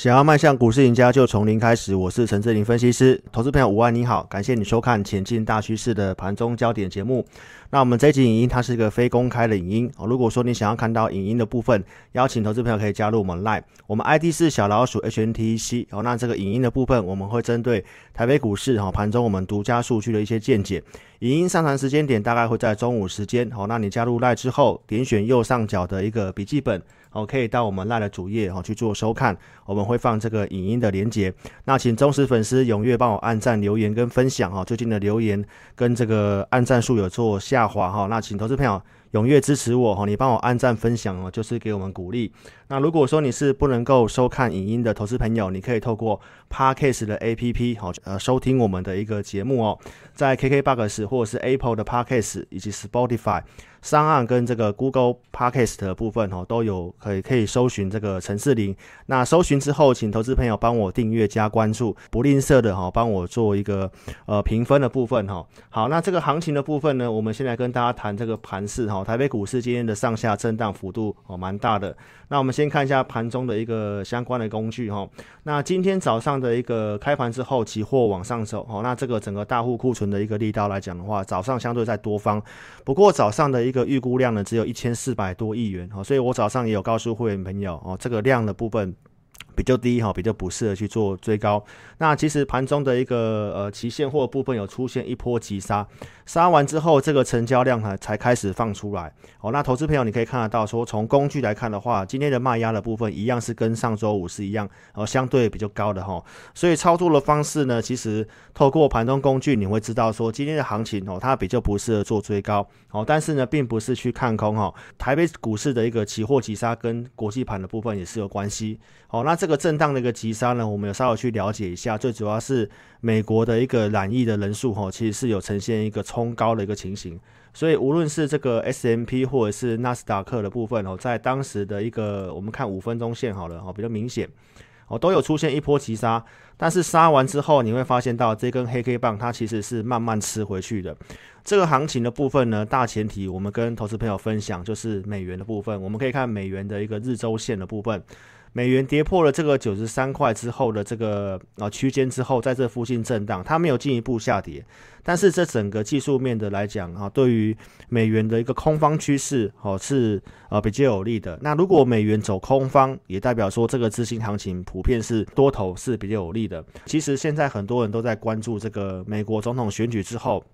想要迈向股市赢家，就从零开始。我是陈志林分析师，投资朋友午安，你好，感谢你收看《前进大趋势》的盘中焦点节目。那我们这集影音它是一个非公开的影音哦。如果说你想要看到影音的部分，邀请投资朋友可以加入我们 Line，我们 ID 是小老鼠 HNTC 哦。那这个影音的部分，我们会针对台北股市哈盘中我们独家数据的一些见解。影音上传时间点大概会在中午时间哦。那你加入 Line 之后，点选右上角的一个笔记本。哦，可以到我们 live 的主页哦去做收看，我们会放这个影音的连接。那请忠实粉丝踊跃帮我按赞、留言跟分享哈。最近的留言跟这个按赞数有做下滑哈，那请投资朋友踊跃支持我哈，你帮我按赞分享哦，就是给我们鼓励。那如果说你是不能够收看影音的投资朋友，你可以透过 Parkcase 的 APP 好呃收听我们的一个节目哦，在 KKBox 或者是 Apple 的 Parkcase 以及 Spotify。上岸跟这个 Google Podcast 的部分哦，都有可以可以搜寻这个陈世林。那搜寻之后，请投资朋友帮我订阅加关注，不吝啬的哈，帮我做一个呃评分的部分哈。好，那这个行情的部分呢，我们先来跟大家谈这个盘势哈。台北股市今天的上下震荡幅度哦蛮大的。那我们先看一下盘中的一个相关的工具哈。那今天早上的一个开盘之后，期货往上走哦。那这个整个大户库存的一个力道来讲的话，早上相对在多方，不过早上的这个预估量呢，只有一千四百多亿元哦。所以我早上也有告诉会员朋友哦，这个量的部分。比较低哈，比较不适合去做追高。那其实盘中的一个呃期现货部分有出现一波急杀，杀完之后这个成交量呢才开始放出来。哦，那投资朋友你可以看得到，说从工具来看的话，今天的卖压的部分一样是跟上周五是一样，哦相对比较高的哈。所以操作的方式呢，其实透过盘中工具你会知道说今天的行情哦，它比较不适合做追高。哦，但是呢，并不是去看空哈。台北股市的一个期货急杀跟国际盘的部分也是有关系。哦，那这个个震荡的一个急杀呢，我们有稍微去了解一下，最主要是美国的一个染疫的人数哈，其实是有呈现一个冲高的一个情形，所以无论是这个 S M P 或者是纳斯达克的部分哦，在当时的一个我们看五分钟线好了哦，比较明显哦，都有出现一波急杀，但是杀完之后你会发现到这根黑 K 棒它其实是慢慢吃回去的。这个行情的部分呢，大前提我们跟投资朋友分享就是美元的部分，我们可以看美元的一个日周线的部分。美元跌破了这个九十三块之后的这个啊区间之后，在这附近震荡，它没有进一步下跌。但是这整个技术面的来讲啊，对于美元的一个空方趋势哦是呃比较有利的。那如果美元走空方，也代表说这个资金行情普遍是多头是比较有利的。其实现在很多人都在关注这个美国总统选举之后。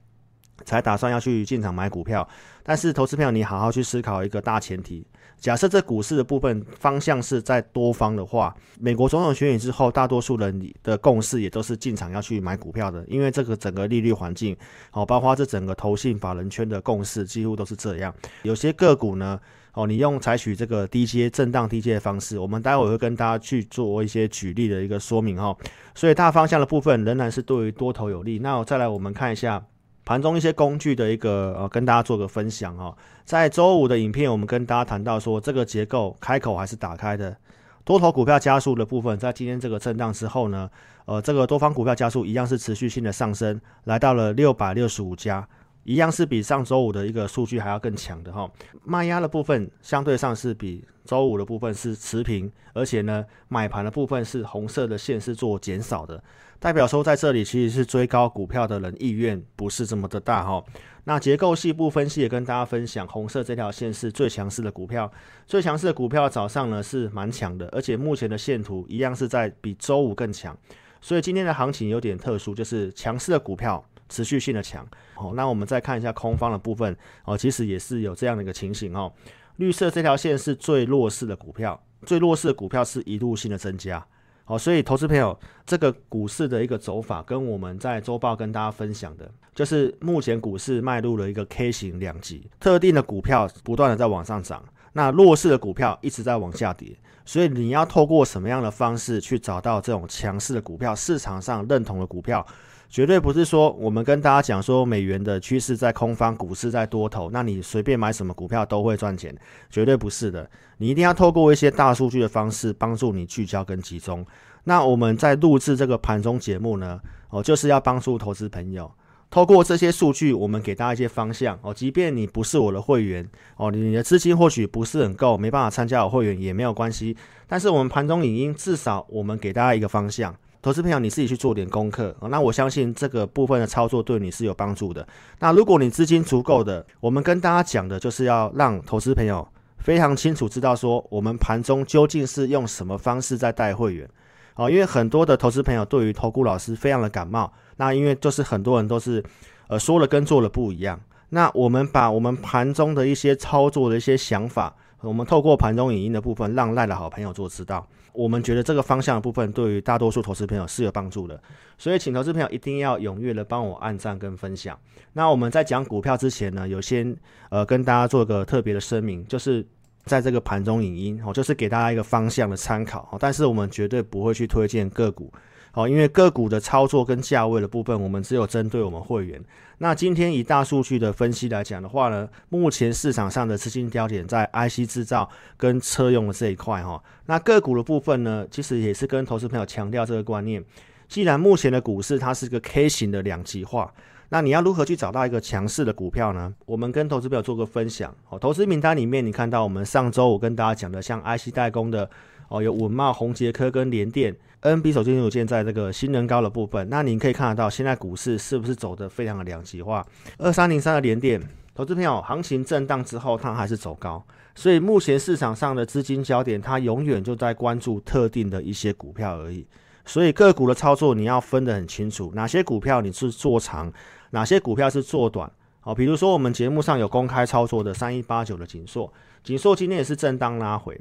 才打算要去进场买股票，但是投资票你好好去思考一个大前提：假设这股市的部分方向是在多方的话，美国总统选举之后，大多数人的共识也都是进场要去买股票的，因为这个整个利率环境，哦，包括这整个投信法人圈的共识几乎都是这样。有些个股呢，哦，你用采取这个低阶震荡低阶的方式，我们待会会跟大家去做一些举例的一个说明哈。所以大方向的部分仍然是对于多头有利。那再来我们看一下。盘中一些工具的一个呃，跟大家做个分享哦。在周五的影片，我们跟大家谈到说，这个结构开口还是打开的，多头股票加速的部分，在今天这个震荡之后呢，呃，这个多方股票加速一样是持续性的上升，来到了六百六十五家。一样是比上周五的一个数据还要更强的哈，卖压的部分相对上是比周五的部分是持平，而且呢买盘的部分是红色的线是做减少的，代表说在这里其实是追高股票的人意愿不是这么的大哈。那结构细部分析也跟大家分享，红色这条线是最强势的股票，最强势的股票早上呢是蛮强的，而且目前的线图一样是在比周五更强，所以今天的行情有点特殊，就是强势的股票。持续性的强，好，那我们再看一下空方的部分，哦，其实也是有这样的一个情形哦。绿色这条线是最弱势的股票，最弱势的股票是一路性的增加，好，所以投资朋友，这个股市的一个走法跟我们在周报跟大家分享的，就是目前股市迈入了一个 K 型两极，特定的股票不断的在往上涨，那弱势的股票一直在往下跌，所以你要透过什么样的方式去找到这种强势的股票，市场上认同的股票？绝对不是说我们跟大家讲说美元的趋势在空方，股市在多头，那你随便买什么股票都会赚钱，绝对不是的。你一定要透过一些大数据的方式帮助你聚焦跟集中。那我们在录制这个盘中节目呢，哦，就是要帮助投资朋友透过这些数据，我们给大家一些方向哦。即便你不是我的会员哦，你的资金或许不是很够，没办法参加我会员也没有关系。但是我们盘中影音至少我们给大家一个方向，投资朋友你自己去做点功课。那我相信这个部分的操作对你是有帮助的。那如果你资金足够的，我们跟大家讲的就是要让投资朋友非常清楚知道说，我们盘中究竟是用什么方式在带会员哦。因为很多的投资朋友对于投顾老师非常的感冒。那因为就是很多人都是，呃，说了跟做了不一样。那我们把我们盘中的一些操作的一些想法，我们透过盘中影音的部分，让赖的好朋友做知道。我们觉得这个方向的部分对于大多数投资朋友是有帮助的，所以请投资朋友一定要踊跃的帮我按赞跟分享。那我们在讲股票之前呢，有先呃跟大家做个特别的声明，就是在这个盘中影音哦，就是给大家一个方向的参考哦但是我们绝对不会去推荐个股。哦，因为个股的操作跟价位的部分，我们只有针对我们会员。那今天以大数据的分析来讲的话呢，目前市场上的资金焦点在 IC 制造跟车用的这一块哈。那个股的部分呢，其实也是跟投资朋友强调这个观念。既然目前的股市它是个 K 型的两极化，那你要如何去找到一个强势的股票呢？我们跟投资朋友做个分享。哦，投资名单里面你看到我们上周我跟大家讲的，像 IC 代工的。哦，有稳茂、宏杰科跟联电，NB 手机零组件在这个新能高的部分，那您可以看得到，现在股市是不是走的非常的两极化？二三零三的联电，投资朋友，行情震荡之后，它还是走高，所以目前市场上的资金焦点，它永远就在关注特定的一些股票而已。所以个股的操作，你要分得很清楚，哪些股票你是做长，哪些股票是做短。哦，比如说我们节目上有公开操作的三一八九的锦硕，锦硕今天也是震荡拉回。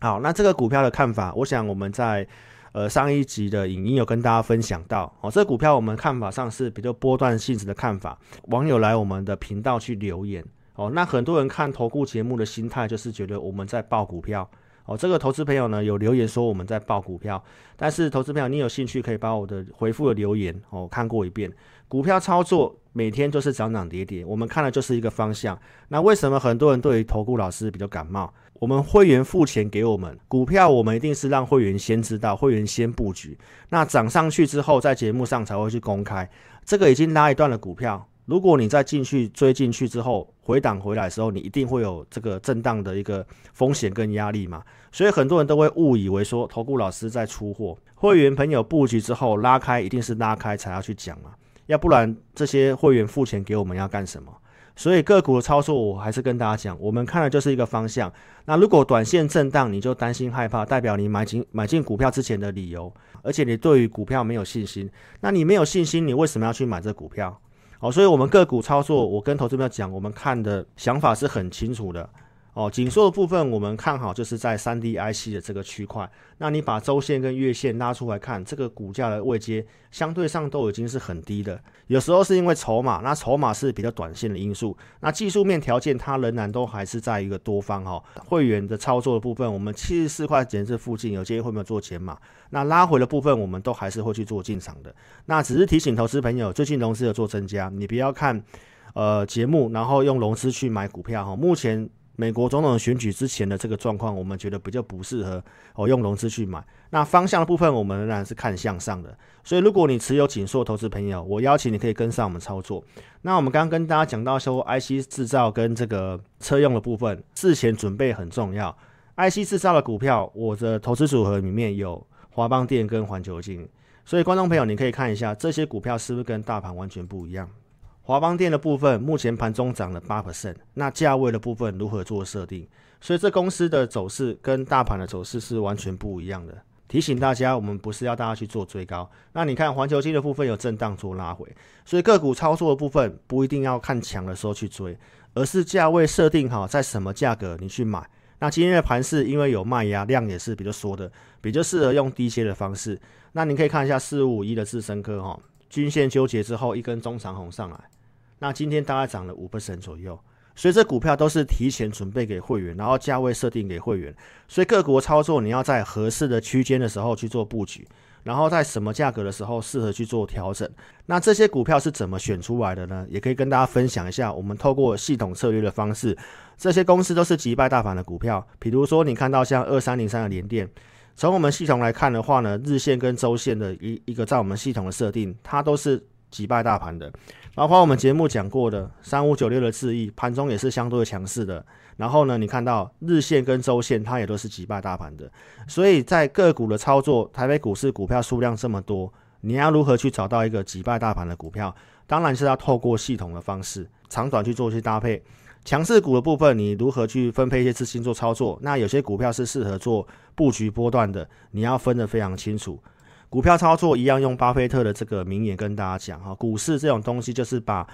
好，那这个股票的看法，我想我们在呃上一集的影音有跟大家分享到。哦，这个股票我们看法上是比较波段性质的看法。网友来我们的频道去留言，哦，那很多人看投顾节目的心态就是觉得我们在报股票。哦，这个投资朋友呢有留言说我们在报股票，但是投资朋友你有兴趣可以把我的回复的留言哦看过一遍。股票操作每天都是涨涨跌跌，我们看的就是一个方向。那为什么很多人对于投顾老师比较感冒？我们会员付钱给我们股票，我们一定是让会员先知道，会员先布局。那涨上去之后，在节目上才会去公开。这个已经拉一段的股票，如果你再进去追进去之后回档回来的时候，你一定会有这个震荡的一个风险跟压力嘛。所以很多人都会误以为说，投顾老师在出货，会员朋友布局之后拉开，一定是拉开才要去讲嘛，要不然这些会员付钱给我们要干什么？所以个股的操作，我还是跟大家讲，我们看的就是一个方向。那如果短线震荡，你就担心害怕，代表你买进买进股票之前的理由，而且你对于股票没有信心。那你没有信心，你为什么要去买这股票？哦，所以我们个股操作，我跟投资朋友讲，我们看的想法是很清楚的。哦，紧缩的部分我们看好，就是在三 D IC 的这个区块。那你把周线跟月线拉出来看，这个股价的位阶相对上都已经是很低的。有时候是因为筹码，那筹码是比较短线的因素。那技术面条件它仍然都还是在一个多方哈。会员的操作的部分，我们七十四块钱这附近有建议会没有做减码？那拉回的部分，我们都还是会去做进场的。那只是提醒投资朋友，最近融资有做增加，你不要看呃节目，然后用融资去买股票哈。目前。美国总统选举之前的这个状况，我们觉得比较不适合哦用融资去买。那方向的部分，我们仍然是看向上的。所以，如果你持有紧缩投资朋友，我邀请你可以跟上我们操作。那我们刚刚跟大家讲到说，IC 制造跟这个车用的部分，事前准备很重要。IC 制造的股票，我的投资组合里面有华邦电跟环球金。所以，观众朋友，你可以看一下这些股票是不是跟大盘完全不一样。华邦电的部分目前盘中涨了八 percent，那价位的部分如何做设定？所以这公司的走势跟大盘的走势是完全不一样的。提醒大家，我们不是要大家去做追高。那你看环球金的部分有震荡做拉回，所以个股操作的部分不一定要看强的时候去追，而是价位设定好在什么价格你去买。那今天的盘势因为有卖压，量也是比较缩的，比较适合用低阶的方式。那你可以看一下四五五一的智深科哈，均线纠结之后一根中长红上来。那今天大概涨了五 percent 左右，所以这股票都是提前准备给会员，然后价位设定给会员，所以各国操作你要在合适的区间的时候去做布局，然后在什么价格的时候适合去做调整。那这些股票是怎么选出来的呢？也可以跟大家分享一下，我们透过系统策略的方式，这些公司都是击败大盘的股票。比如说你看到像二三零三的联电，从我们系统来看的话呢，日线跟周线的一一个在我们系统的设定，它都是击败大盘的。包括我们节目讲过的三五九六的智易，盘中也是相对强势的。然后呢，你看到日线跟周线，它也都是击败大盘的。所以在个股的操作，台北股市股票数量这么多，你要如何去找到一个击败大盘的股票？当然是要透过系统的方式，长短去做一些搭配。强势股的部分，你如何去分配一些资金做操作？那有些股票是适合做布局波段的，你要分得非常清楚。股票操作一样用巴菲特的这个名言跟大家讲哈，股市这种东西就是把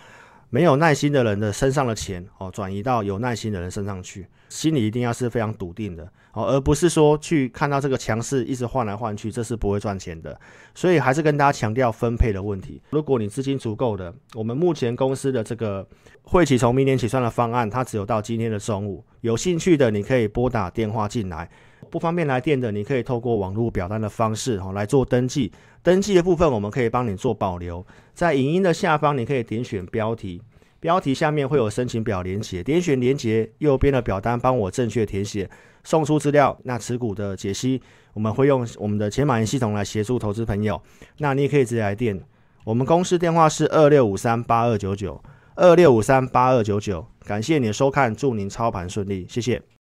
没有耐心的人的身上的钱哦转移到有耐心的人身上去，心里一定要是非常笃定的哦，而不是说去看到这个强势一直换来换去，这是不会赚钱的。所以还是跟大家强调分配的问题。如果你资金足够的，我们目前公司的这个会起从明年起算的方案，它只有到今天的中午，有兴趣的你可以拨打电话进来。不方便来电的，你可以透过网络表单的方式哈来做登记。登记的部分我们可以帮你做保留，在影音的下方你可以点选标题，标题下面会有申请表连接，点选连接右边的表单帮我正确填写，送出资料。那持股的解析，我们会用我们的前马云系统来协助投资朋友。那你也可以直接来电，我们公司电话是二六五三八二九九二六五三八二九九。感谢你的收看，祝您操盘顺利，谢谢。